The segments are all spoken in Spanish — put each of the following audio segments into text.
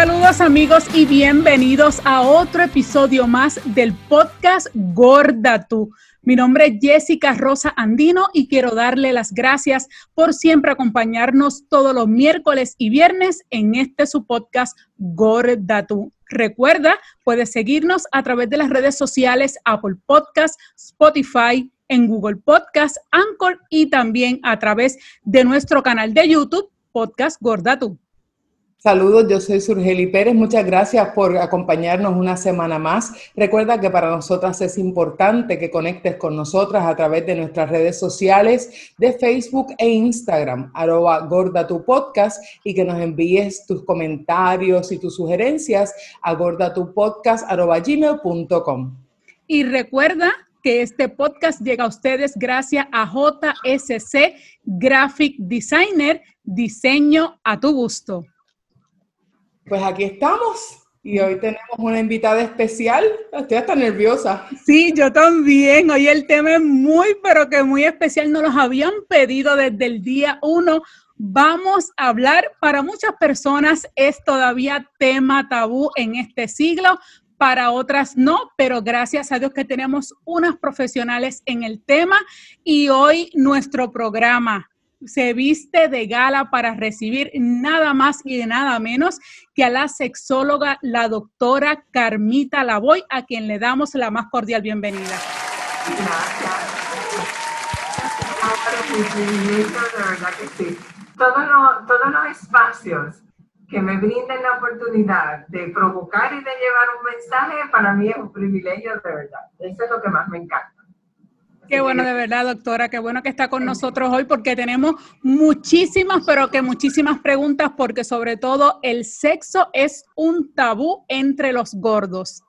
Saludos amigos y bienvenidos a otro episodio más del podcast Gorda Tú. Mi nombre es Jessica Rosa Andino y quiero darle las gracias por siempre acompañarnos todos los miércoles y viernes en este su podcast Gorda Tú. Recuerda, puedes seguirnos a través de las redes sociales Apple Podcast, Spotify, en Google Podcast, Anchor y también a través de nuestro canal de YouTube, Podcast Gorda Tú. Saludos, yo soy Surgeli Pérez. Muchas gracias por acompañarnos una semana más. Recuerda que para nosotras es importante que conectes con nosotras a través de nuestras redes sociales de Facebook e Instagram, arroba gorda tu podcast, y que nos envíes tus comentarios y tus sugerencias a gordatupodcast.gmail.com. Y recuerda que este podcast llega a ustedes gracias a JSC Graphic Designer, diseño a tu gusto. Pues aquí estamos y hoy tenemos una invitada especial. Estoy hasta nerviosa. Sí, yo también. Hoy el tema es muy, pero que muy especial. Nos los habían pedido desde el día uno. Vamos a hablar, para muchas personas es todavía tema tabú en este siglo, para otras no, pero gracias a Dios que tenemos unas profesionales en el tema y hoy nuestro programa se viste de gala para recibir nada más y de nada menos que a la sexóloga, la doctora Carmita Lavoy, a quien le damos la más cordial bienvenida. Gracias. Todos los, espacios que me brinden la oportunidad de provocar y de llevar un mensaje, para mí es un privilegio de verdad. Eso es lo que más me encanta. Qué bueno, de verdad, doctora, qué bueno que está con nosotros hoy porque tenemos muchísimas, pero que muchísimas preguntas porque sobre todo el sexo es un tabú entre los gordos.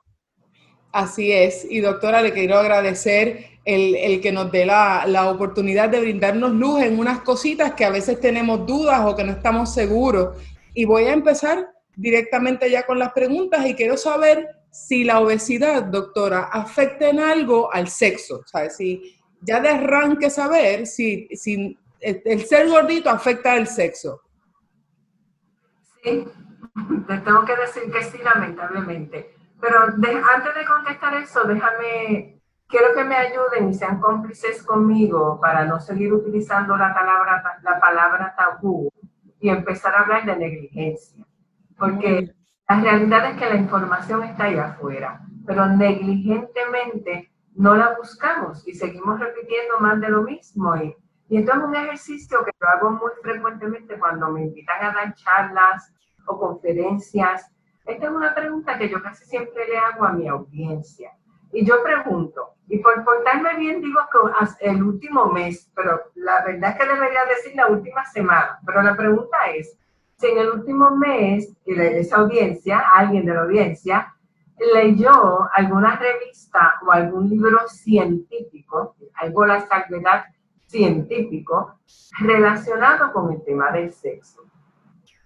Así es, y doctora, le quiero agradecer el, que nos dé la, la, oportunidad de brindarnos luz en unas cositas que a veces tenemos dudas o que no estamos seguros. Y voy a empezar directamente ya con las preguntas y quiero saber si la obesidad, doctora, afecta en algo al sexo. ¿sabes? Si ya de arranque saber si, si el ser gordito afecta al sexo. Sí, te tengo que decir que sí, lamentablemente. Pero antes de contestar eso, déjame, quiero que me ayuden y sean cómplices conmigo para no seguir utilizando la palabra, la palabra tabú y empezar a hablar de negligencia. Porque la realidad es que la información está ahí afuera, pero negligentemente no la buscamos y seguimos repitiendo más de lo mismo. Y, y esto es un ejercicio que yo hago muy frecuentemente cuando me invitan a dar charlas o conferencias. Esta es una pregunta que yo casi siempre le hago a mi audiencia. Y yo pregunto, y por portarme bien digo que el último mes, pero la verdad es que debería decir la última semana, pero la pregunta es, si en el último mes esa audiencia, alguien de la audiencia, leyó alguna revista o algún libro científico, algo la salvedad científico, relacionado con el tema del sexo.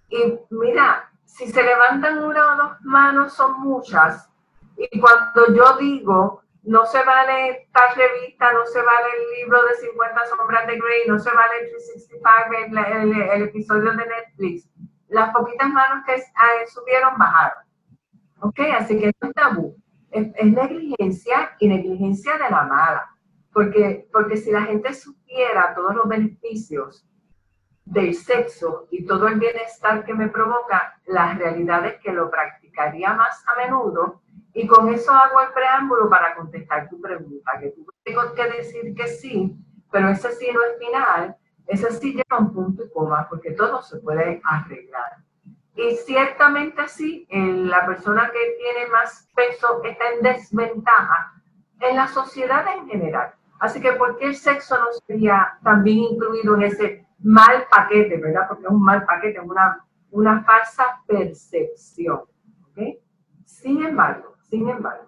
Y mira, si se levantan una o dos manos son muchas, y cuando yo digo, no se vale tal revista, no se vale el libro de 50 sombras de Grey, no se vale el 365, el, el episodio de Netflix, las poquitas manos que subieron bajaron. ¿Ok? Así que no es tabú. Es, negligencia y negligencia de la mala. Porque, porque si la gente supiera todos los beneficios del sexo y todo el bienestar que me provoca, la realidad es que lo practicaría más a menudo. Y con eso hago el preámbulo para contestar tu pregunta, que tú tengo que decir que sí, pero ese sí no es final, ese sí lleva un punto y coma, porque todo se puede arreglar. Y ciertamente sí, la persona que tiene más peso está en desventaja en la sociedad en general. Así que, ¿por qué el sexo no sería también incluido en ese mal paquete, verdad? Porque es un mal paquete, una, una falsa percepción. Sin embargo, sin embargo,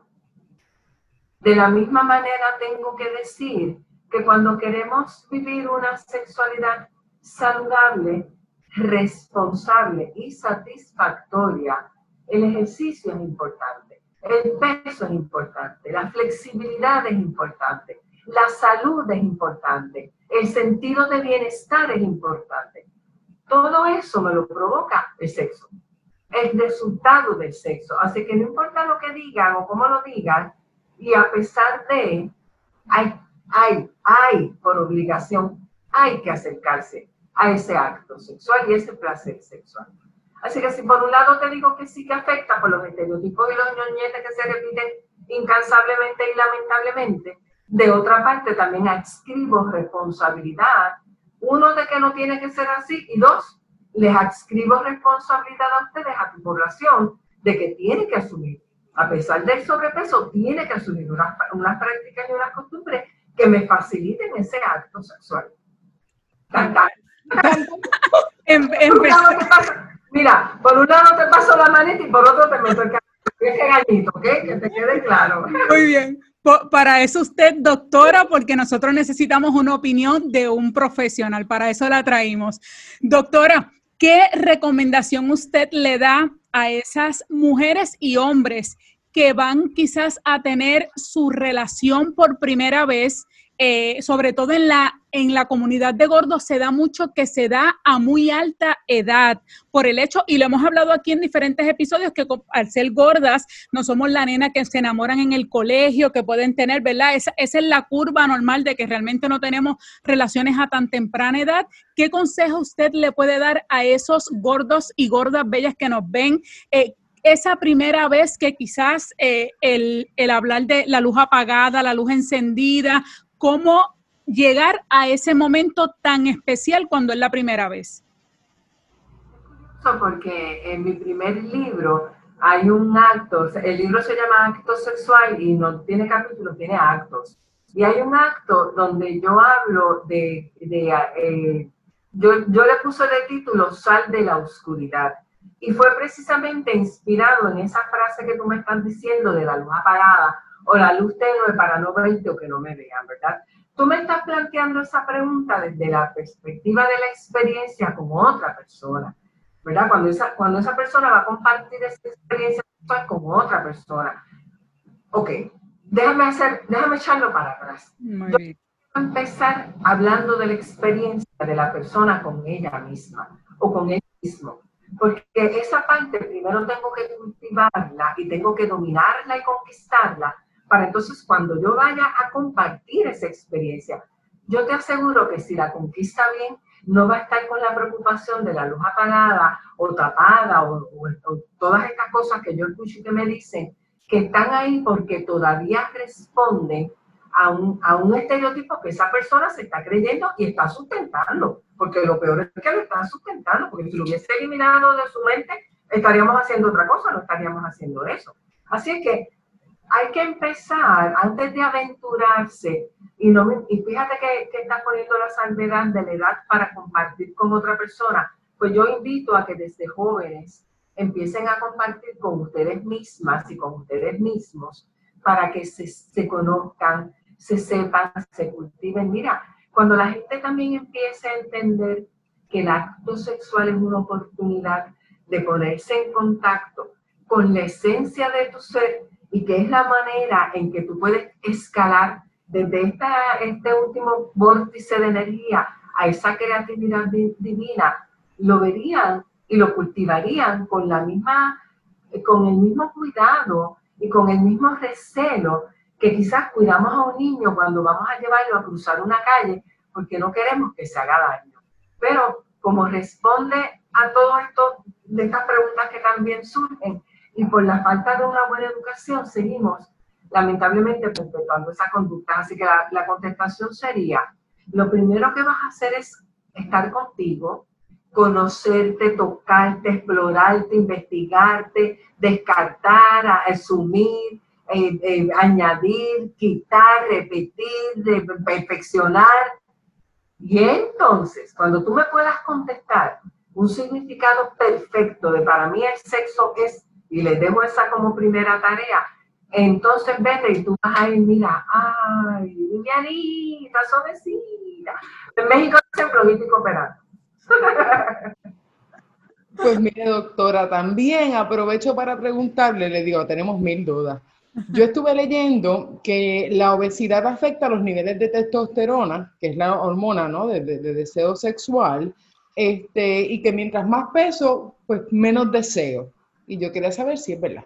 de la misma manera tengo que decir que cuando queremos vivir una sexualidad saludable, responsable y satisfactoria, el ejercicio es importante, el peso es importante, la flexibilidad es importante, la salud es importante, el sentido de bienestar es importante. Todo eso me lo provoca el sexo. el resultado del sexo. Así que no importa lo que digan o cómo lo digan, y a pesar de, hay, hay, hay por obligación, hay que acercarse a ese acto sexual y ese placer sexual. Así que si por un lado te digo que sí que afecta por los estereotipos y los ñoñetes que se repiten incansablemente y lamentablemente, de otra parte también adscribo responsabilidad, uno de que no tiene que ser así y dos, les adscribo responsabilidad a ustedes, a tu población, de que tiene que asumir, a pesar del sobrepeso, tiene que asumir unas, unas prácticas y unas costumbres que me faciliten ese acto sexual. Em, mira, por un lado te paso la manita y por otro te meto el gallito, ¿ok? Que te quede claro. Muy bien. Para eso usted, doctora, porque nosotros necesitamos una opinión de un profesional. Para eso la traímos. Doctora, ¿qué recomendación usted le da a esas mujeres y hombres que van quizás a tener su relación por primera vez eh, sobre todo en la, en la comunidad de gordos, se da mucho que se da a muy alta edad por el hecho, y lo hemos hablado aquí en diferentes episodios, que al ser gordas, no somos la nena que se enamoran en el colegio, que pueden tener, ¿verdad? Esa, es la curva normal de que realmente no tenemos relaciones a tan temprana edad. ¿Qué consejo usted le puede dar a esos gordos y gordas bellas que nos ven? Eh, esa primera vez que quizás eh, el, el, hablar de la luz apagada, la luz encendida, cómo llegar a ese momento tan especial cuando es la primera vez. Porque en mi primer libro hay un acto, el libro se llama Acto Sexual y no tiene capítulos, tiene actos. Y hay un acto donde yo hablo de, eh, yo, yo le puse el título Sal de la Oscuridad. Y fue precisamente inspirado en esa frase que tú me estás diciendo de la luz apagada, o la luz tenue para no verte o que no me vean, ¿verdad? Tú me estás planteando esa pregunta desde la perspectiva de la experiencia con otra persona, ¿verdad? Cuando esa, cuando esa persona va a compartir esa experiencia con otra persona. Ok, déjame hacer, déjame echarlo para atrás. Muy Yo bien. Voy a empezar hablando de la experiencia de la persona con ella misma o con él mismo. Porque esa parte primero tengo que cultivarla y tengo que dominarla y conquistarla para entonces cuando yo vaya a compartir esa experiencia, yo te aseguro que si la conquista bien, no va a estar con la preocupación de la luz apagada o tapada o, todas estas cosas que yo escucho y que me dicen que están ahí porque todavía responden a un, a un estereotipo que esa persona se está creyendo y está sustentando. Porque lo peor es que lo está sustentando, porque si lo hubiese eliminado de su mente, estaríamos haciendo otra cosa, no estaríamos haciendo eso. Así es que hay que empezar antes de aventurarse y, no, y fíjate que, que estás poniendo la salvedad de la edad para compartir con otra persona. Pues yo invito a que desde jóvenes empiecen a compartir con ustedes mismas y con ustedes mismos para que se, se conozcan, se sepan, se cultiven. Mira, cuando la gente también empiece a entender que el acto sexual es una oportunidad de ponerse en contacto con la esencia de tu ser, y que es la manera en que tú puedes escalar desde este último vórtice de energía a esa creatividad divina, lo verían y lo cultivarían con la misma, con el mismo cuidado y con el mismo recelo que quizás cuidamos a un niño cuando vamos a llevarlo a cruzar una calle porque no queremos que se haga daño. Pero como responde a todo esto de estas preguntas que también surgen, y por la falta de una buena educación seguimos lamentablemente perpetuando esa conducta. Así que la, contestación sería, lo primero que vas a hacer es estar contigo, conocerte, tocarte, explorarte, investigarte, descartar, asumir, eh, eh, añadir, quitar, repetir, perfeccionar. Y entonces, cuando tú me puedas contestar un significado perfecto de para mí el sexo es y les dejo esa como primera tarea, entonces vete y tú vas a ir, mira, ay, Vivianita, suavecita. En México dicen flojito y cooperando. Pues mire, doctora, también aprovecho para preguntarle, le digo, tenemos mil dudas. Yo estuve leyendo que la obesidad afecta los niveles de testosterona, que es la hormona ¿no? de, de, de deseo sexual, este, y que mientras más peso, pues menos deseo. Y yo quería saber si es verdad.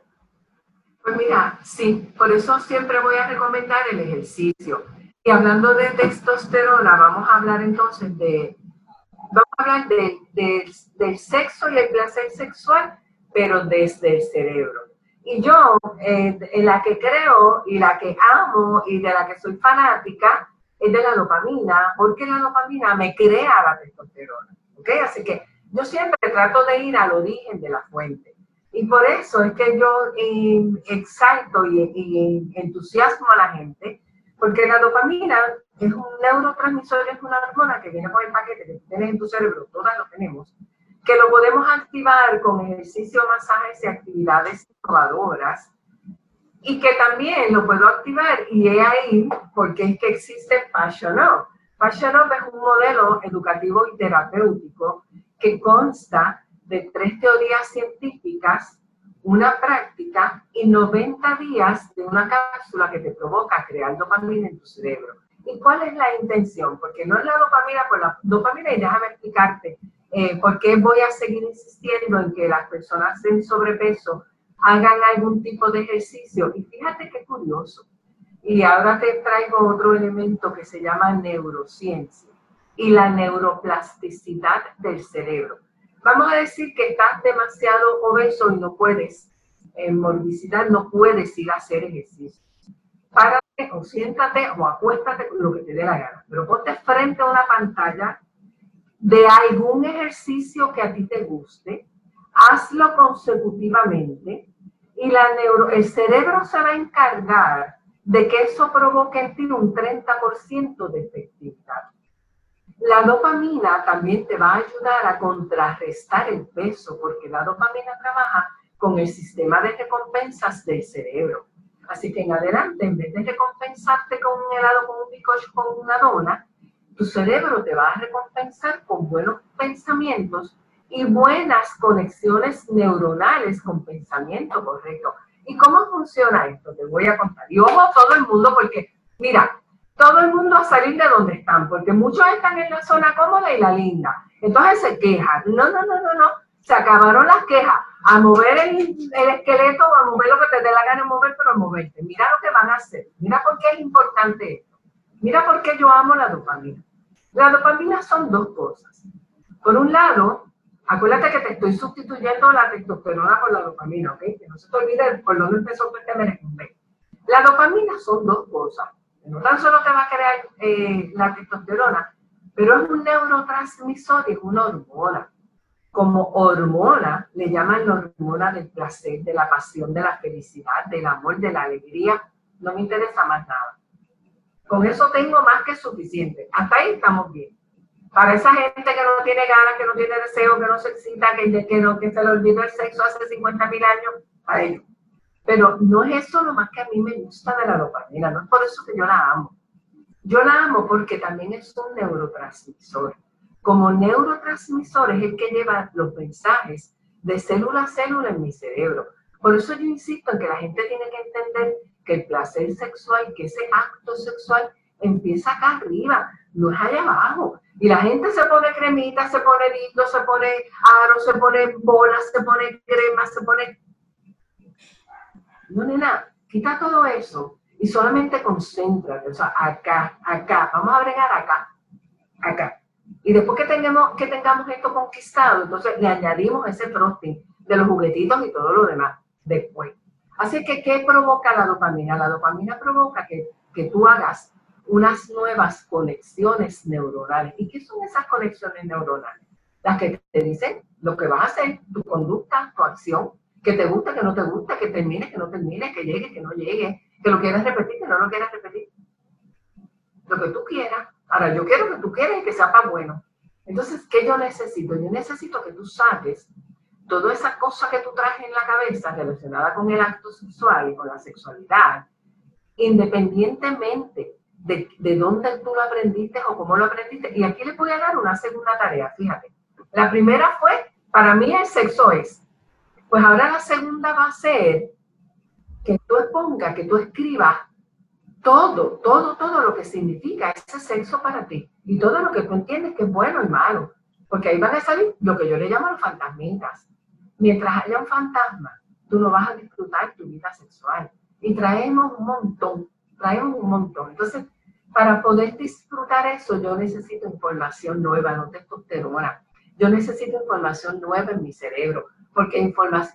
Pues mira, sí, por eso siempre voy a recomendar el ejercicio. Y hablando de testosterona, vamos a hablar entonces de, vamos a hablar de, del sexo y el placer sexual, pero desde el cerebro. Y yo, eh, en la que creo y la que amo y de la que soy fanática, es de la dopamina, porque la dopamina me crea la testosterona. ¿Ok? Así que yo siempre trato de ir al origen de la fuente. Y por eso es que yo eh, exalto y, y, entusiasmo a la gente, porque la dopamina es un neurotransmisor, es una hormona que viene con el paquete que tienes en tu cerebro, todas lo tenemos, que lo podemos activar con ejercicio, masajes y actividades innovadoras y que también lo puedo activar y he ahí porque es que existe Passion Up. Passion Up es un modelo educativo y terapéutico que consta de tres teorías científicas, una práctica y 90 días de una cápsula que te provoca crear dopamina en tu cerebro. ¿Y cuál es la intención? Porque no es la dopamina por la dopamina y déjame explicarte eh, por qué voy a seguir insistiendo en que las personas en sobrepeso hagan algún tipo de ejercicio. Y fíjate qué curioso. Y ahora te traigo otro elemento que se llama neurociencia y la neuroplasticidad del cerebro. Vamos a decir que estás demasiado obeso y no puedes, en morbicidad, no puedes ir a hacer ejercicio. Párate o siéntate o acuéstate lo que te dé la gana, pero ponte frente a una pantalla de algún ejercicio que a ti te guste, hazlo consecutivamente y la neuro, el cerebro se va a encargar de que eso provoque en ti un 30% de efectividad. La dopamina también te va a ayudar a contrarrestar el peso, porque la dopamina trabaja con el sistema de recompensas del cerebro. Así que en adelante, en vez de recompensarte con un helado, con un bizcocho, con una dona, tu cerebro te va a recompensar con buenos pensamientos y buenas conexiones neuronales con pensamiento correcto. ¿Y cómo funciona esto? Te voy a contar. Y ojo todo el mundo, porque mira, todo el mundo a salir de donde están, porque muchos están en la zona cómoda y la linda. Entonces se quejan. No, no, no, no, no. Se acabaron las quejas. A mover el, el esqueleto a mover lo que te dé la gana de mover, pero a moverte. Mira lo que van a hacer. Mira por qué es importante esto. Mira por qué yo amo la dopamina. La dopamina son dos cosas. Por un lado, Acuérdate que te estoy sustituyendo la testosterona por la dopamina, ¿ok? Que no se te olvide por dónde empezó este merecumbe. La dopamina son dos cosas. No tan solo te va a crear eh, la testosterona, pero es un neurotransmisor y es una hormona. Como hormona, le llaman la hormona del placer, de la pasión, de la felicidad, del amor, de la alegría. No me interesa más nada. Con eso tengo más que suficiente. Hasta ahí estamos bien. Para esa gente que no tiene ganas, que no tiene deseo, que no se excita, que, que, no, que se le olvidó el sexo hace 50 mil años, para ellos. Pero no es eso lo más que a mí me gusta de la dopamina, no es por eso que yo la amo. Yo la amo porque también es un neurotransmisor. Como neurotransmisor es el que lleva los mensajes de célula a célula en mi cerebro. Por eso yo insisto en que la gente tiene que entender que el placer sexual, que ese acto sexual empieza acá arriba, no es allá abajo. Y la gente se pone cremita, se pone lindo, se pone aro, se pone bolas, se pone crema, se pone... No, nena, quita todo eso y solamente concéntrate, o sea, acá, acá, vamos a bregar acá, acá. Y después que tengamos, que tengamos esto conquistado, entonces le añadimos ese frosting de los juguetitos y todo lo demás después. Así que, ¿qué provoca la dopamina? La dopamina provoca que, que tú hagas unas nuevas conexiones neuronales. ¿Y qué son esas conexiones neuronales? Las que te dicen lo que vas a hacer, tu conducta, tu acción, que te gusta, que no te gusta, que termine, que no termine, que llegue, que no llegue, que lo quieras repetir, que no lo quieras repetir. Lo que tú quieras. Ahora, yo quiero que tú quieras y que sea para bueno. Entonces, ¿qué yo necesito? Yo necesito que tú saques toda esa cosa que tú traes en la cabeza relacionada con el acto sexual y con la sexualidad, independientemente de, de dónde tú lo aprendiste o cómo lo aprendiste. Y aquí les voy a dar una segunda tarea, fíjate. La primera fue, para mí el sexo es. Pues ahora la segunda va a ser que tú expongas, que tú escribas todo, todo, todo lo que significa ese sexo para ti y todo lo que tú entiendes que es bueno y malo. Porque ahí van a salir lo que yo le llamo los fantasmitas. Mientras haya un fantasma, tú no vas a disfrutar tu vida sexual. Y traemos un montón, traemos un montón. Entonces, para poder disfrutar eso, yo necesito información nueva, no testosterona. Yo necesito información nueva en mi cerebro, porque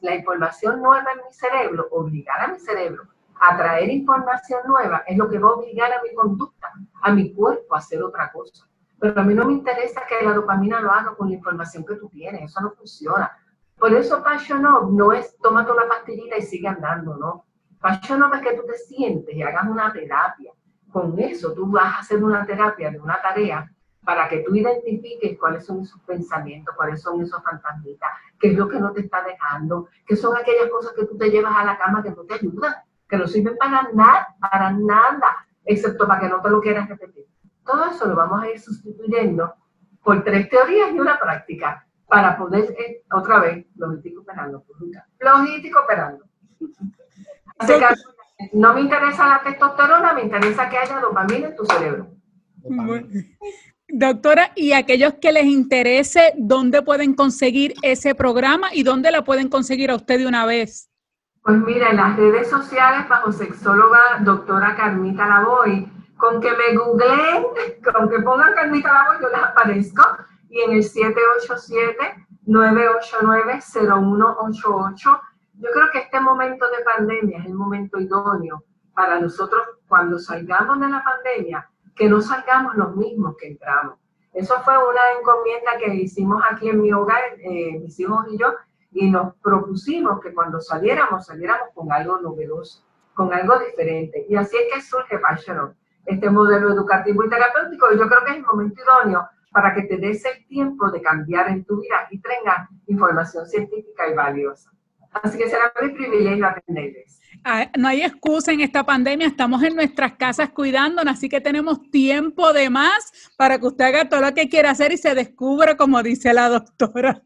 la información nueva en mi cerebro, obligar a mi cerebro a traer información nueva, es lo que va a obligar a mi conducta, a mi cuerpo a hacer otra cosa. Pero a mí no me interesa que la dopamina lo haga con la información que tú tienes, eso no funciona. Por eso Passion no es tómate una pastillita y sigue andando, ¿no? Passion Up es que tú te sientes y hagas una terapia. Con eso tú vas a hacer una terapia de una tarea para que tú identifiques cuáles son esos pensamientos, cuáles son esos fantasmitas, qué es lo que no te está dejando, qué son aquellas cosas que tú te llevas a la cama que no te ayudan, que no sirven para nada, para nada, excepto para que no te lo quieras repetir. Todo eso lo vamos a ir sustituyendo por tres teorías y una práctica para poder, eh, otra vez, logístico operando, logístico operando. Así que no me interesa la testosterona, me interesa que haya dopamina en tu cerebro. Doctora, y aquellos que les interese, ¿dónde pueden conseguir ese programa y dónde la pueden conseguir a usted de una vez? Pues mira, en las redes sociales bajo sexóloga doctora Carmita Lavoy, con que me googleen, con que pongan Carmita Lavoy, yo les aparezco, y en el 787-989-0188. Yo creo que este momento de pandemia es el momento idóneo para nosotros cuando salgamos de la pandemia que no salgamos los mismos que entramos. Eso fue una encomienda que hicimos aquí en mi hogar, eh, mis hijos y yo, y nos propusimos que cuando saliéramos, saliéramos con algo novedoso, con algo diferente. Y así es que surge Passion este modelo educativo y terapéutico. Y yo creo que es el momento idóneo para que te des el tiempo de cambiar en tu vida y tengas información científica y valiosa. Así que será mi privilegio atenderles. Ah, no hay excusa en esta pandemia, estamos en nuestras casas cuidándonos, así que tenemos tiempo de más para que usted haga todo lo que quiera hacer y se descubra, como dice la doctora.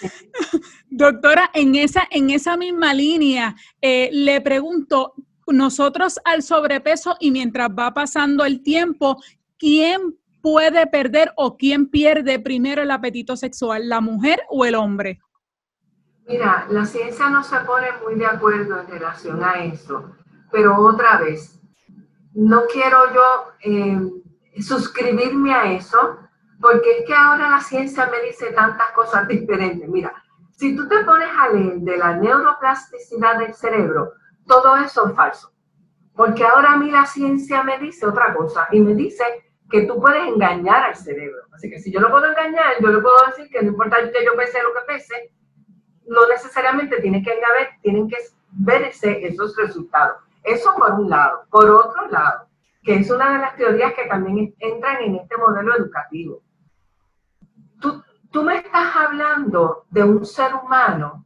doctora, en esa, en esa misma línea, eh, le pregunto, nosotros al sobrepeso y mientras va pasando el tiempo, ¿quién puede perder o quién pierde primero el apetito sexual, la mujer o el hombre? Mira, la ciencia no se pone muy de acuerdo en relación a eso, pero otra vez, no quiero yo eh, suscribirme a eso, porque es que ahora la ciencia me dice tantas cosas diferentes. Mira, si tú te pones a leer de la neuroplasticidad del cerebro, todo eso es falso. Porque ahora a mí la ciencia me dice otra cosa y me dice que tú puedes engañar al cerebro. Así que si yo lo puedo engañar, yo le puedo decir que no importa que yo pese lo que pese, no necesariamente tiene que haber, tienen que verse esos resultados. Eso por un lado. Por otro lado, que es una de las teorías que también entran en este modelo educativo. Tú, tú me estás hablando de un ser humano,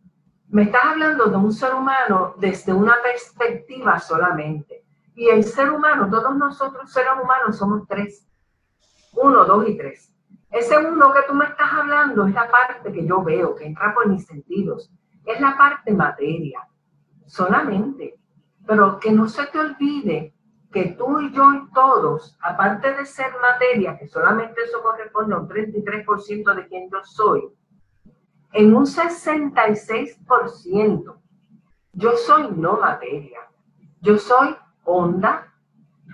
me estás hablando de un ser humano desde una perspectiva solamente. Y el ser humano, todos nosotros seres humanos somos tres. Uno, dos y tres. Ese uno que tú me estás hablando es la parte que yo veo, que entra por mis sentidos. Es la parte materia, solamente. Pero que no se te olvide que tú y yo y todos, aparte de ser materia, que solamente eso corresponde a un 33% de quien yo soy, en un 66% yo soy no materia. Yo soy onda,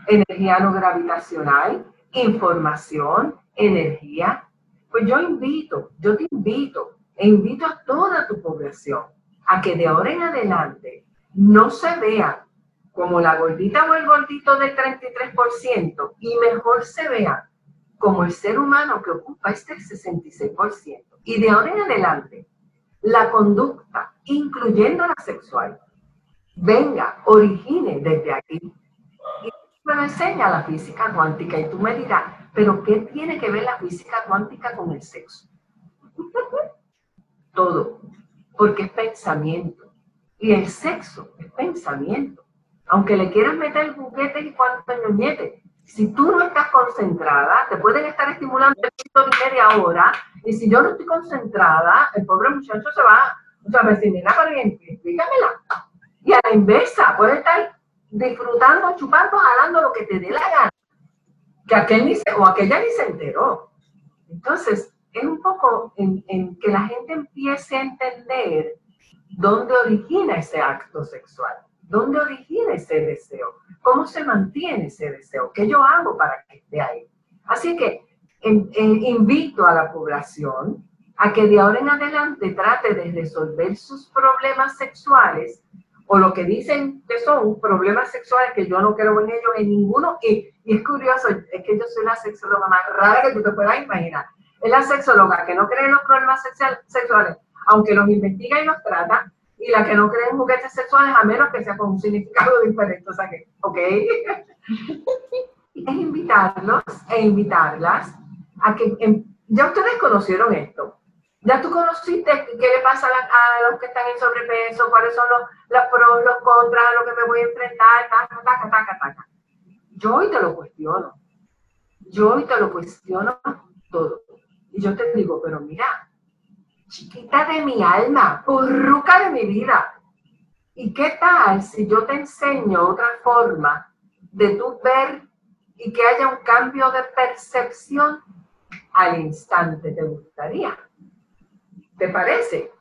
energía no gravitacional, información, energía, pues yo invito, yo te invito e invito a toda tu población a que de ahora en adelante no se vea como la gordita o el gordito del 33% y mejor se vea como el ser humano que ocupa este 66%. Y de ahora en adelante, la conducta, incluyendo la sexual, venga, origine desde aquí. Me enseña la física cuántica y tú me dirás, pero ¿qué tiene que ver la física cuántica con el sexo? Todo, porque es pensamiento. Y el sexo es pensamiento. Aunque le quieras meter juguetes y cuantos ñoñetes, si tú no estás concentrada, te pueden estar estimulando de media hora, y si yo no estoy concentrada, el pobre muchacho se va, o sea, me dice, nena, explícamela. Y a la inversa, puede estar disfrutando, chupando, jalando lo que te dé la gana que aquel ni se, o aquella ni se enteró. Entonces, es un poco en, que la gente empiece a entender dónde origina ese acto sexual, dónde origina ese deseo, cómo se mantiene ese deseo, qué yo hago para que esté ahí. Así que invito a la población a que de ahora en adelante trate de resolver sus problemas sexuales o lo que dicen que son problemas sexuales que yo no creo en ellos en ninguno. Y, y es curioso, es que yo soy la sexóloga más rara que tú te puedas imaginar. Es la sexóloga que no cree en los problemas sexuales, aunque los investiga y los trata, y la que no cree en juguetes sexuales a menos que sea con un significado diferente. O sea que, ¿ok? es invitarlos e invitarlas a que, em, ya ustedes conocieron esto, ya tú conociste qué le pasa a, los que están en sobrepeso, cuáles son los, pros, los contras, a lo que me voy a enfrentar, taca, taca, taca, taca. Yo hoy te lo cuestiono. Yo hoy te lo cuestiono todo. Y yo te digo, pero mira, chiquita de mi alma, burruca de mi vida. ¿Y qué tal si yo te enseño otra forma de tú ver y que haya un cambio de percepción al instante? ¿Te gustaría? ¿Te parece?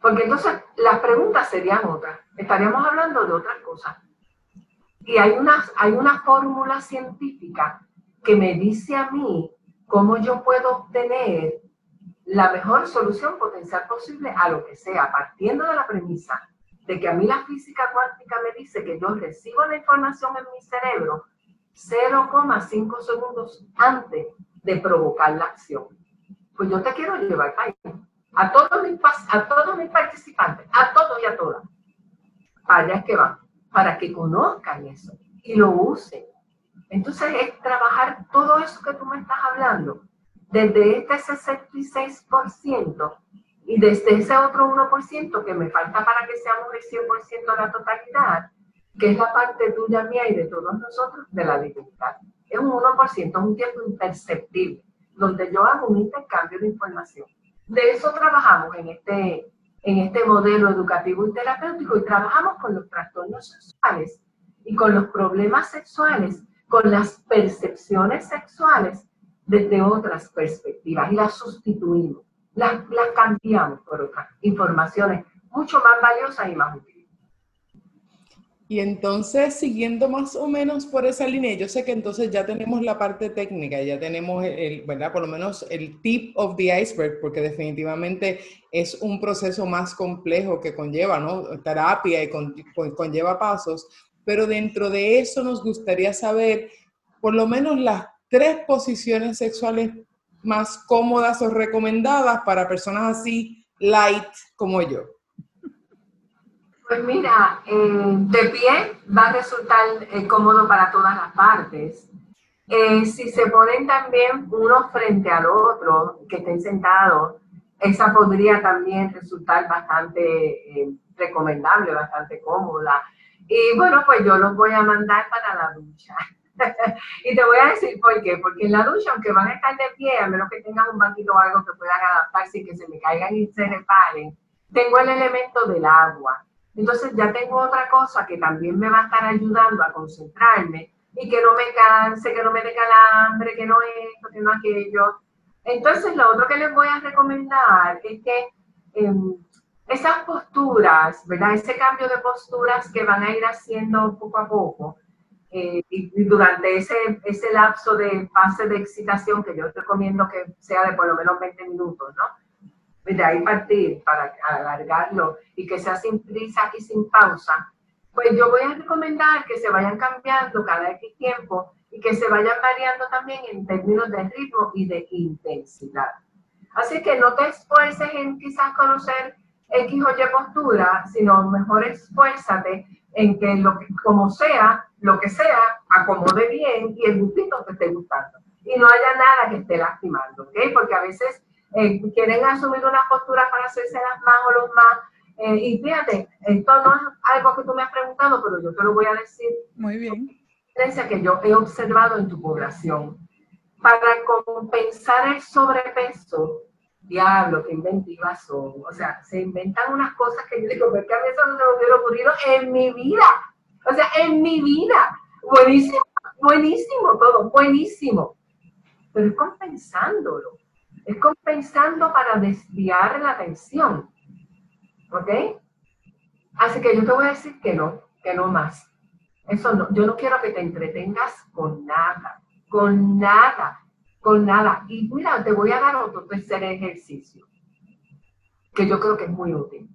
Porque entonces las preguntas serían otras. Estaríamos hablando de otras cosas. Y hay una, hay una fórmula científica que me dice a mí cómo yo puedo obtener la mejor solución potencial posible a lo que sea, partiendo de la premisa de que a mí la física cuántica me dice que yo recibo la información en mi cerebro 0,5 segundos antes de provocar la acción. Pues yo te quiero llevar ahí, a todos mis, a todos mis participantes, a todos y a todas, para que van, para que conozcan eso y lo usen. Entonces es trabajar todo eso que tú me estás hablando, desde este 66% y desde ese otro 1% que me falta para que seamos el 100% de la totalidad, que es la parte tuya, mía y de todos nosotros de la divinidad. Es un 1%, es un tiempo imperceptible, donde yo hago un intercambio de información. De eso trabajamos en este, en este modelo educativo y terapéutico y trabajamos con los trastornos sexuales y con los problemas sexuales, con las percepciones sexuales desde otras perspectivas y las sustituimos, las, las cambiamos por otras informaciones mucho más valiosas y más útiles. Y entonces, siguiendo más o menos por esa línea, yo sé que entonces ya tenemos la parte técnica, ya tenemos, el, ¿verdad? Por lo menos el tip of the iceberg, porque definitivamente es un proceso más complejo que conlleva, ¿no? Terapia y conlleva pasos, pero dentro de eso nos gustaría saber por lo menos las tres posiciones sexuales más cómodas o recomendadas para personas así light como yo. Pues mira, eh, de pie va a resultar eh, cómodo para todas las partes. Eh, si se ponen también uno frente al otro, que estén sentados, esa podría también resultar bastante recomendable, bastante cómoda. Y bueno, pues yo los voy a mandar para la ducha. y te voy a decir por qué. Porque en la ducha, aunque van a estar de pie, a menos que tengan un banquito o algo que puedan adaptarse y que se me caigan y se reparen, tengo el elemento del agua. Entonces ya tengo otra cosa que también me va a estar ayudando a concentrarme y que no me canse, que no me dé calambre, que no esto, que no aquello. Entonces lo otro que les voy a recomendar es que em, esas posturas, ¿verdad? Ese cambio de posturas que van a ir haciendo poco a poco eh, y, durante ese, ese lapso de fase de excitación que yo recomiendo que sea de por lo menos 20 minutos, ¿no? De ahí partir para alargarlo y que sea sin prisa y sin pausa, pues yo voy a recomendar que se vayan cambiando cada X tiempo y que se vayan variando también en términos de ritmo y de intensidad. Así que no te esfuerces en quizás conocer X o Y postura, sino mejor esfuérzate en que lo que, como sea, lo que sea, acomode bien y el gustito te esté gustando. Y no haya nada que esté lastimando, ¿ok? Porque a veces eh, quieren asumir una postura para hacerse las más o los más. Eh, y fíjate, esto no es algo que tú me has preguntado, pero yo te lo voy a decir. Muy bien. que yo he observado en tu población. Para compensar el sobrepeso, diablo, qué inventivas son. O sea, se inventan unas cosas que yo digo, porque a mí eso no se me hubiera ocurrido en mi vida. O sea, en mi vida. Buenísimo, buenísimo todo, buenísimo. Pero compensándolo Es compensando para desviar la atención. ¿Ok? Así que yo te voy a decir que no, que no más. Eso no, yo no quiero que te entretengas con nada, con nada, con nada. Y mira, te voy a dar otro tercer ejercicio que yo creo que es muy útil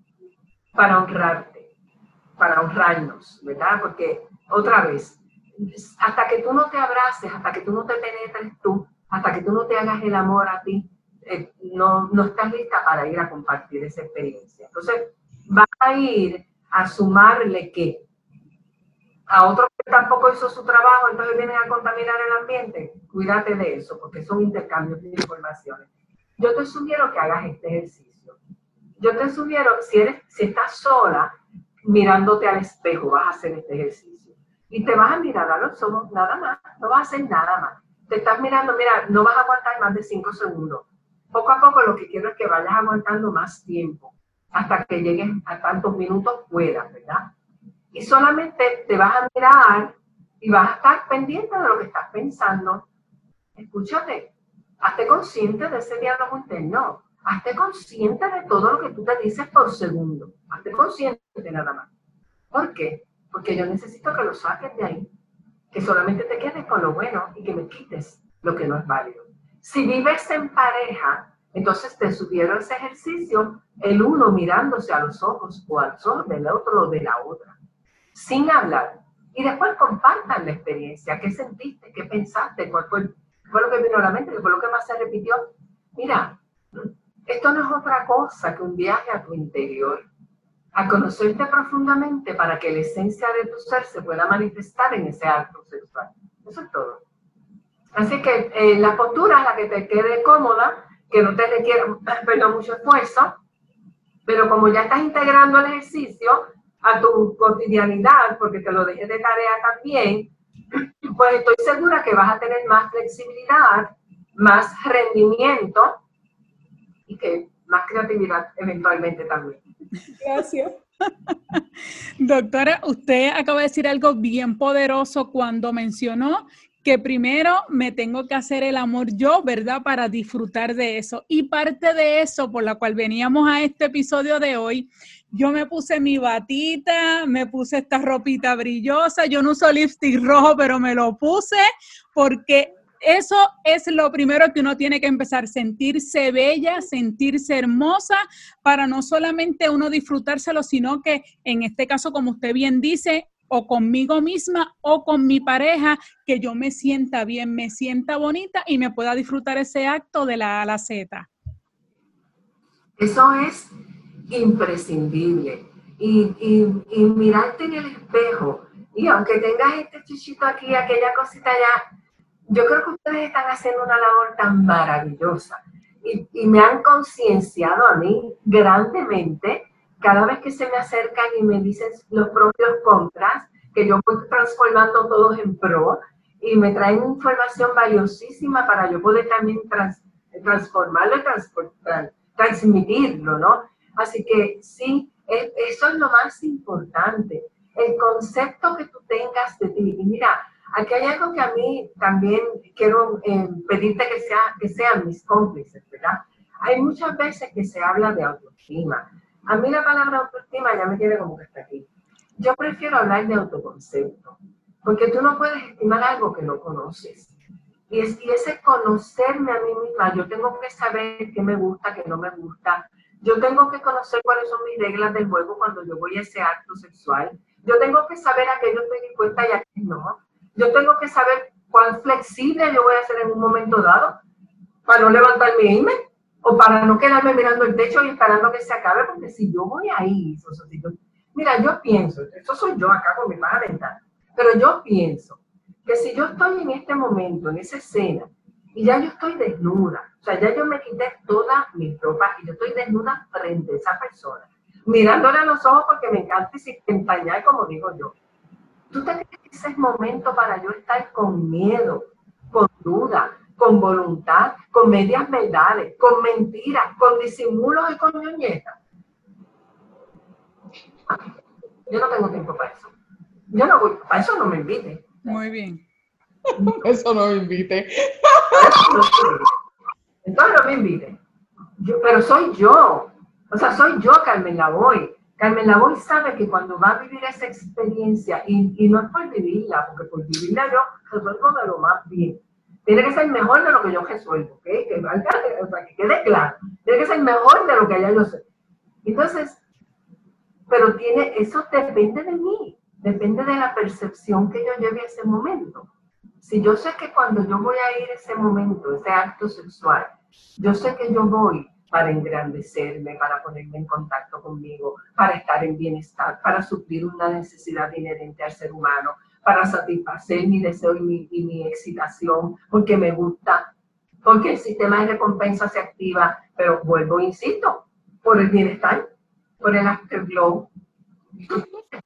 para honrarte, para honrarnos, ¿verdad? Porque otra vez, hasta que tú no te abraces, hasta que tú no te penetres tú, hasta que tú no te hagas el amor a ti, eh, no, no estás lista para ir a compartir esa experiencia. Entonces, vas a ir a sumarle que a otro que tampoco hizo su trabajo, entonces vienen a contaminar el ambiente. Cuídate de eso, porque son intercambios de informaciones. Yo te sugiero que hagas este ejercicio. Yo te sugiero, si, eres, si estás sola, mirándote al espejo, vas a hacer este ejercicio. Y te vas a mirar a los ojos nada más, no vas a hacer nada más. Te estás mirando, mira, no vas a aguantar más de cinco segundos. Poco a poco lo que quiero es que vayas aguantando más tiempo, hasta que llegues a tantos minutos fuera, ¿verdad? Y solamente te vas a mirar y vas a estar pendiente de lo que estás pensando. Escúchate, hazte consciente de ese diálogo interno. Hazte consciente de todo lo que tú te dices por segundo. Hazte consciente de nada más. ¿Por qué? Porque yo necesito que lo saques de ahí. Que solamente te quedes con lo bueno y que me quites lo que no es válido. Si vives en pareja, entonces te subieron ese ejercicio, el uno mirándose a los ojos o al ojos del otro o de la otra sin hablar. Y después compartan la experiencia, qué sentiste, qué pensaste, cuál fue, lo que vino a la mente, qué fue lo que más se repitió. Mira, esto no es otra cosa que un viaje a tu interior, a conocerte profundamente para que la esencia de tu ser se pueda manifestar en ese acto sexual. Eso es todo. Así que eh, la postura es la que te quede cómoda, que no te requiere perdón, mucho esfuerzo, pero como ya estás integrando el ejercicio, a tu cotidianidad, porque te lo dejé de tarea también, pues estoy segura que vas a tener más flexibilidad, más rendimiento y que más creatividad eventualmente también. Gracias. Doctora, usted acaba de decir algo bien poderoso cuando mencionó que primero me tengo que hacer el amor yo, ¿verdad? Para disfrutar de eso. Y parte de eso por la cual veníamos a este episodio de hoy yo me puse mi batita, me puse esta ropita brillosa, yo no uso lipstick rojo, pero me lo puse porque eso es lo primero que uno tiene que empezar, sentirse bella, sentirse hermosa, para no solamente uno disfrutárselo, sino que en este caso, como usted bien dice, o conmigo misma o con mi pareja, que yo me sienta bien, me sienta bonita y me pueda disfrutar ese acto de la A a la Z. Eso es imprescindible. Y, y, mirarte en el espejo, y aunque tengas este chichito aquí, aquella cosita allá, yo creo que ustedes están haciendo una labor tan maravillosa. Y, y me han concienciado a mí grandemente cada vez que se me acercan y me dicen los propios contras, que yo voy transformando todos en pro y me traen información valiosísima para yo poder también transformarlo y transmitirlo, ¿no? Así que sí, eso es lo más importante, el concepto que tú tengas de ti. Y mira, aquí hay algo que a mí también quiero eh, pedirte que, sea, que sean mis cómplices, ¿verdad? Hay muchas veces que se habla de autoestima. A mí la palabra autoestima ya me tiene como que está aquí. Yo prefiero hablar de autoconcepto, porque tú no puedes estimar algo que no conoces. Y, es, y ese conocerme a mí misma, yo tengo que saber qué me gusta, qué no me gusta, yo tengo que conocer cuáles son mis reglas del juego cuando yo voy a ese acto sexual. Yo tengo que saber a qué yo estoy dispuesta y a qué no. Yo tengo que saber cuán flexible yo voy a ser en un momento dado para no levantarme e irme o para no quedarme mirando el techo y esperando que se acabe, porque si yo voy ahí, mira, yo pienso, eso soy yo acá con mi paja mental, pero yo pienso que si yo estoy en este momento, en esa escena, y ya yo estoy desnuda, o sea, ya yo me quité toda mi ropa y yo estoy desnuda frente a esa persona, mirándole a los ojos porque me encanta empañar, como digo yo. ¿Tú te crees ese es momento para yo estar con miedo, con duda, con voluntad, con medias verdades, con mentiras, con disimulos y con ñoñetas? Yo no tengo tiempo para eso. Yo no voy, para eso no me invite. Muy bien. Eso no me invite. Entonces no me inviten. Yo, pero soy yo. O sea, soy yo, Carmen Lavoy. Carmen Lavoy sabe que cuando va a vivir esa experiencia, y, y no es por vivirla, porque por vivirla yo resuelvo de lo más bien. Tiene que ser mejor de lo que yo resuelvo, ¿ok? Que, para que quede claro. Tiene que ser mejor de lo que ya yo sé. Entonces, pero tiene, eso depende de mí, depende de la percepción que yo lleve a ese momento. Si yo sé que cuando yo voy a ir ese momento, ese acto sexual, yo sé que yo voy para engrandecerme, para ponerme en contacto conmigo, para estar en bienestar, para suplir una necesidad inherente al ser humano, para satisfacer mi deseo y mi, excitación, porque me gusta, porque el sistema de recompensa se activa, pero vuelvo, insisto, por el bienestar, por el afterglow.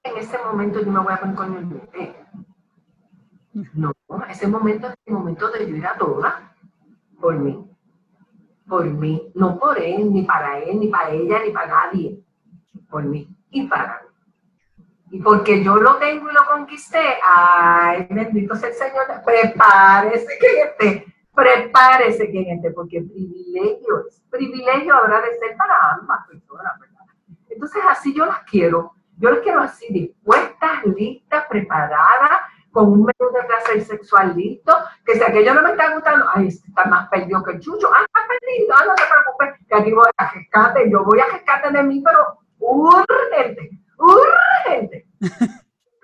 En ese momento yo me voy a poner con el bebé. No, ese momento es el momento de vivir a toda por mí. Por mí, no por él, ni para él, ni para ella, ni para nadie. Por mí y para mí. Y porque yo lo tengo y lo conquisté, ay, bendito sea el Señor, prepárese que esté, prepárese que esté, porque privilegio privilegio habrá de ser para ambas personas, ¿verdad? Entonces así yo las quiero, yo las quiero así, dispuestas, listas, preparadas, con un menú de placer sexual listo, que si aquello no me está gustando, ay, este está más perdido que el chucho, ah, está perdido, ah, no te preocupes, que aquí voy a rescate, yo voy a rescate de mí, pero urgente, urgente.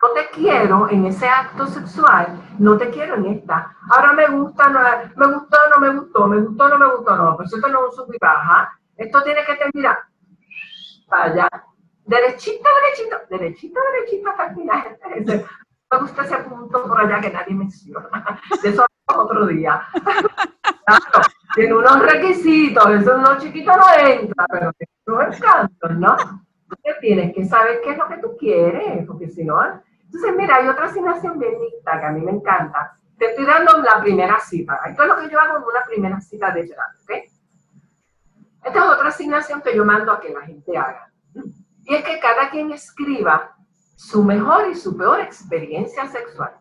No te quiero en ese acto sexual, no te quiero en esta. Ahora me gusta, no, me gustó, no me gustó, me gustó, no me gustó, no, pero esto no es un sub y baja. Esto tiene que terminar para allá, derechito, derechito, derechito, derechito hasta el final. Me gusta ese punto por allá que nadie menciona. De eso otro día. Claro, tiene unos requisitos, eso no chiquito no entra, pero no es canto, ¿no? Tienes que saber qué es lo que tú quieres, porque si no... Entonces, mira, hay otra asignación bien que a mí me encanta. Te estoy dando la primera cita. Esto es lo que yo hago en una primera cita de terapia. Esta es otra asignación que yo mando a que la gente haga. Y es que cada quien escriba su mejor y su peor experiencia sexual.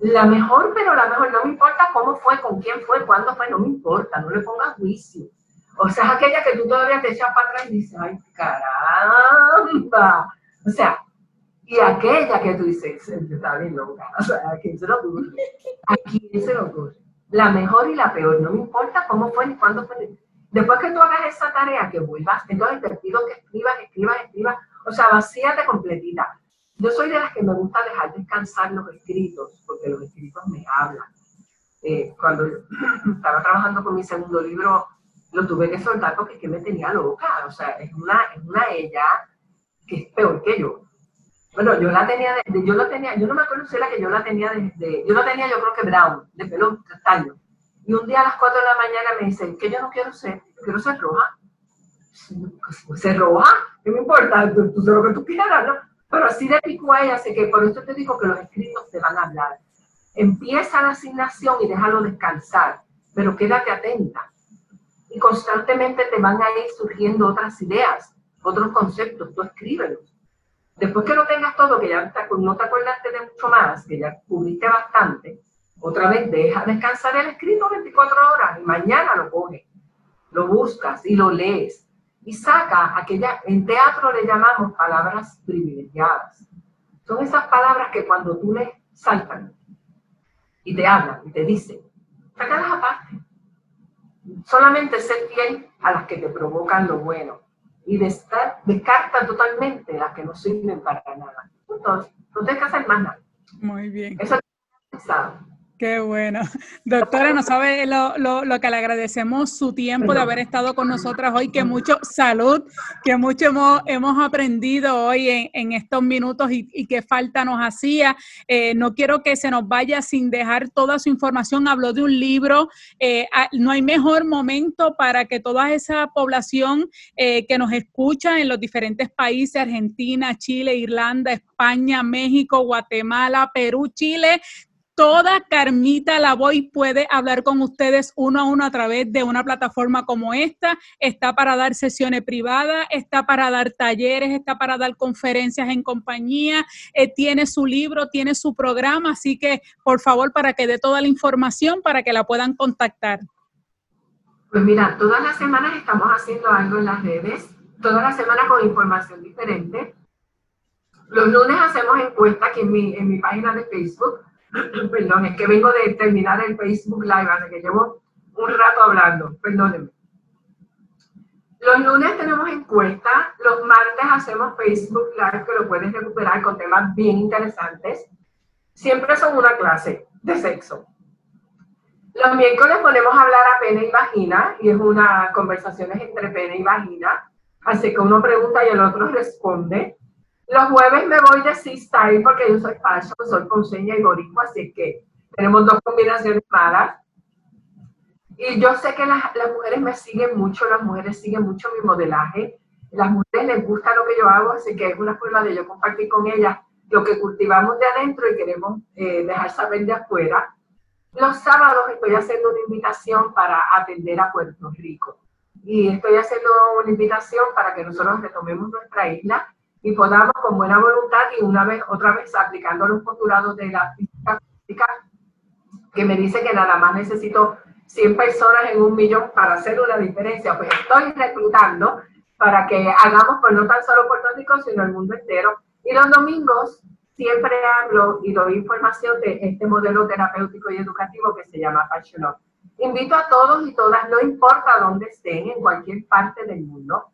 La mejor, pero la mejor, no me importa cómo fue, con quién fue, cuándo fue, no me importa, no le pongas juicio. O sea, es aquella que tú todavía te echas para atrás y dices, ay, caramba. O sea, y aquella que tú dices, está bien loca. O sea, ¿a quién se lo ocurre? ¿A quién se lo ocurre? La mejor y la peor, no me importa cómo fue ni cuándo fue. Después que tú hagas esa tarea, que vuelvas, entonces te pido que escribas, escribas, escribas. O sea, vacíate completita. Yo soy de las que me gusta dejar descansar los escritos, porque los escritos me hablan. Eh, cuando estaba trabajando con mi segundo libro, lo tuve que soltar porque es que me tenía loca. O sea, es una, es una ella que es peor que yo. Bueno, yo la tenía, yo la tenía, yo no me acuerdo si era que yo la tenía desde, yo la tenía yo creo que brown, de pelo castaño. Y un día a las 4 de la mañana me dicen que yo no quiero ser, quiero ser roja. ¿Ser roja? ¿Qué me importa? Tú, tú lo que tú quieras, ¿no? Pero así de pico a ella, así que por eso te digo que los escritos te van a hablar. Empieza la asignación y déjalo descansar, pero quédate atenta y constantemente te van a ir surgiendo otras ideas, otros conceptos, tú escríbelos. Después que lo tengas todo, que ya no te acordaste de mucho más, que ya cubriste bastante, otra vez deja descansar el escrito 24 horas y mañana lo coges, lo buscas y lo lees y saca aquella, en teatro le llamamos palabras privilegiadas. Son esas palabras que cuando tú les saltan y te hablan y te dicen, sácalas aparte solamente ser fiel a las que te provocan lo bueno y de estar, descarta totalmente las que no sirven para nada. Entonces, no tienes que hacer más nada. Muy bien. Eso es Qué bueno. Doctora, no sabe lo, lo, que le agradecemos su tiempo de haber estado con nosotras hoy, que mucho salud, que mucho hemos, hemos aprendido hoy en, estos minutos y, y, que falta nos hacía. Eh, no quiero que se nos vaya sin dejar toda su información. Habló de un libro. Eh, no hay mejor momento para que toda esa población eh, que nos escucha en los diferentes países, Argentina, Chile, Irlanda, España, México, Guatemala, Perú, Chile, toda Carmita Lavoy puede hablar con ustedes uno a uno a través de una plataforma como esta. Está para dar sesiones privadas, está para dar talleres, está para dar conferencias en compañía, eh, tiene su libro, tiene su programa, así que por favor para que dé toda la información para que la puedan contactar. Pues mira, todas las semanas estamos haciendo algo en las redes, todas las semanas con información diferente. Los lunes hacemos encuesta aquí en mi, en mi página de Facebook. Perdón, es que vengo de terminar el Facebook Live, así que llevo un rato hablando, perdónenme. Los lunes tenemos encuesta, los martes hacemos Facebook Live que lo puedes recuperar con temas bien interesantes. Siempre son una clase de sexo. Los miércoles ponemos a hablar a pene y vagina y es una conversación entre pene y vagina. Así que uno pregunta y el otro responde. Los jueves me voy de C-Style porque yo soy fashion, soy ponceña y boricua, así que tenemos dos combinaciones malas. Y yo sé que las, las, mujeres me siguen mucho, las mujeres siguen mucho mi modelaje. Las mujeres les gusta lo que yo hago, así que es una forma de yo compartir con ellas lo que cultivamos de adentro y queremos eh, dejar saber de afuera. Los sábados estoy haciendo una invitación para atender a Puerto Rico. Y estoy haciendo una invitación para que nosotros retomemos nuestra isla y podamos con buena voluntad y una vez, otra vez aplicando los postulados de la física que me dice que nada más necesito 100 personas en un millón para hacer una diferencia, pues estoy reclutando para que hagamos, pues no tan solo Puerto Rico, sino el mundo entero. Y los domingos siempre hablo y doy información de este modelo terapéutico y educativo que se llama Passion. Invito a todos y todas, no importa dónde estén, en cualquier parte del mundo,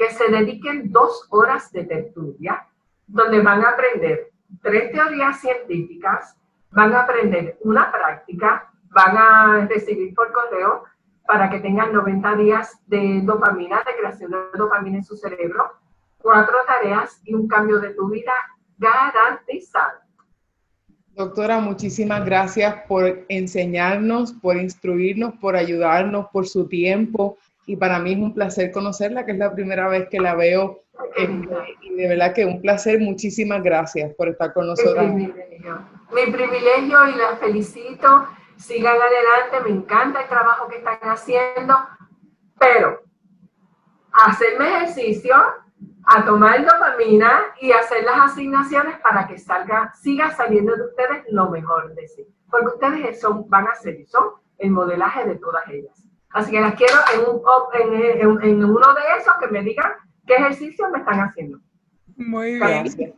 que se dediquen dos horas de tertulia, donde van a aprender tres teorías científicas, van a aprender una práctica van a recibir por correo para que tengan 90 días de dopamina, de creación de dopamina en su cerebro, cuatro tareas y un cambio de tu vida garantizado. Doctora, muchísimas gracias por enseñarnos, por instruirnos, por ayudarnos, por su tiempo. Y para mí es un placer conocerla, que es la primera vez que la veo. y de verdad que un placer. Muchísimas gracias por estar con nosotros. Mi privilegio. Mi privilegio y la felicito sigan adelante, me encanta el trabajo que están haciendo, pero hacerme ejercicio, a tomar dopamina y hacer las asignaciones para que salga, siga saliendo de ustedes lo mejor de sí. Porque ustedes son, van a ser y son el modelaje de todas ellas. Así que las quiero en, en, en, uno de esos que me digan qué ejercicio me están haciendo. Muy bien.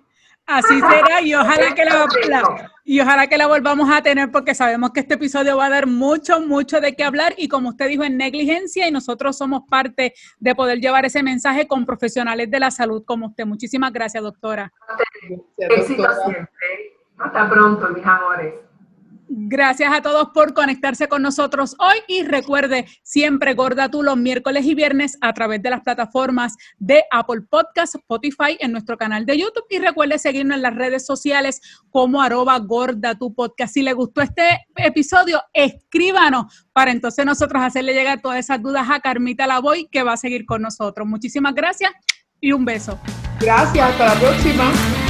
Así será y ojalá que la, y ojalá que la volvamos a tener porque sabemos que este episodio va a dar mucho, mucho de qué hablar y como usted dijo en negligencia y nosotros somos parte de poder llevar ese mensaje con profesionales de la salud como usted. Muchísimas gracias, doctora. Éxito siempre. Hasta pronto, mis amores. Gracias a todos por conectarse con nosotros hoy y recuerde siempre Gorda tú los miércoles y viernes a través de las plataformas de Apple Podcast, Spotify, en nuestro canal de YouTube y recuerde seguirnos en las redes sociales como arroba Gorda tu podcast. Si le gustó este episodio, escríbanos para entonces nosotros hacerle llegar todas esas dudas a Carmita Lavoy que va a seguir con nosotros. Muchísimas gracias y un beso. Gracias, hasta la próxima.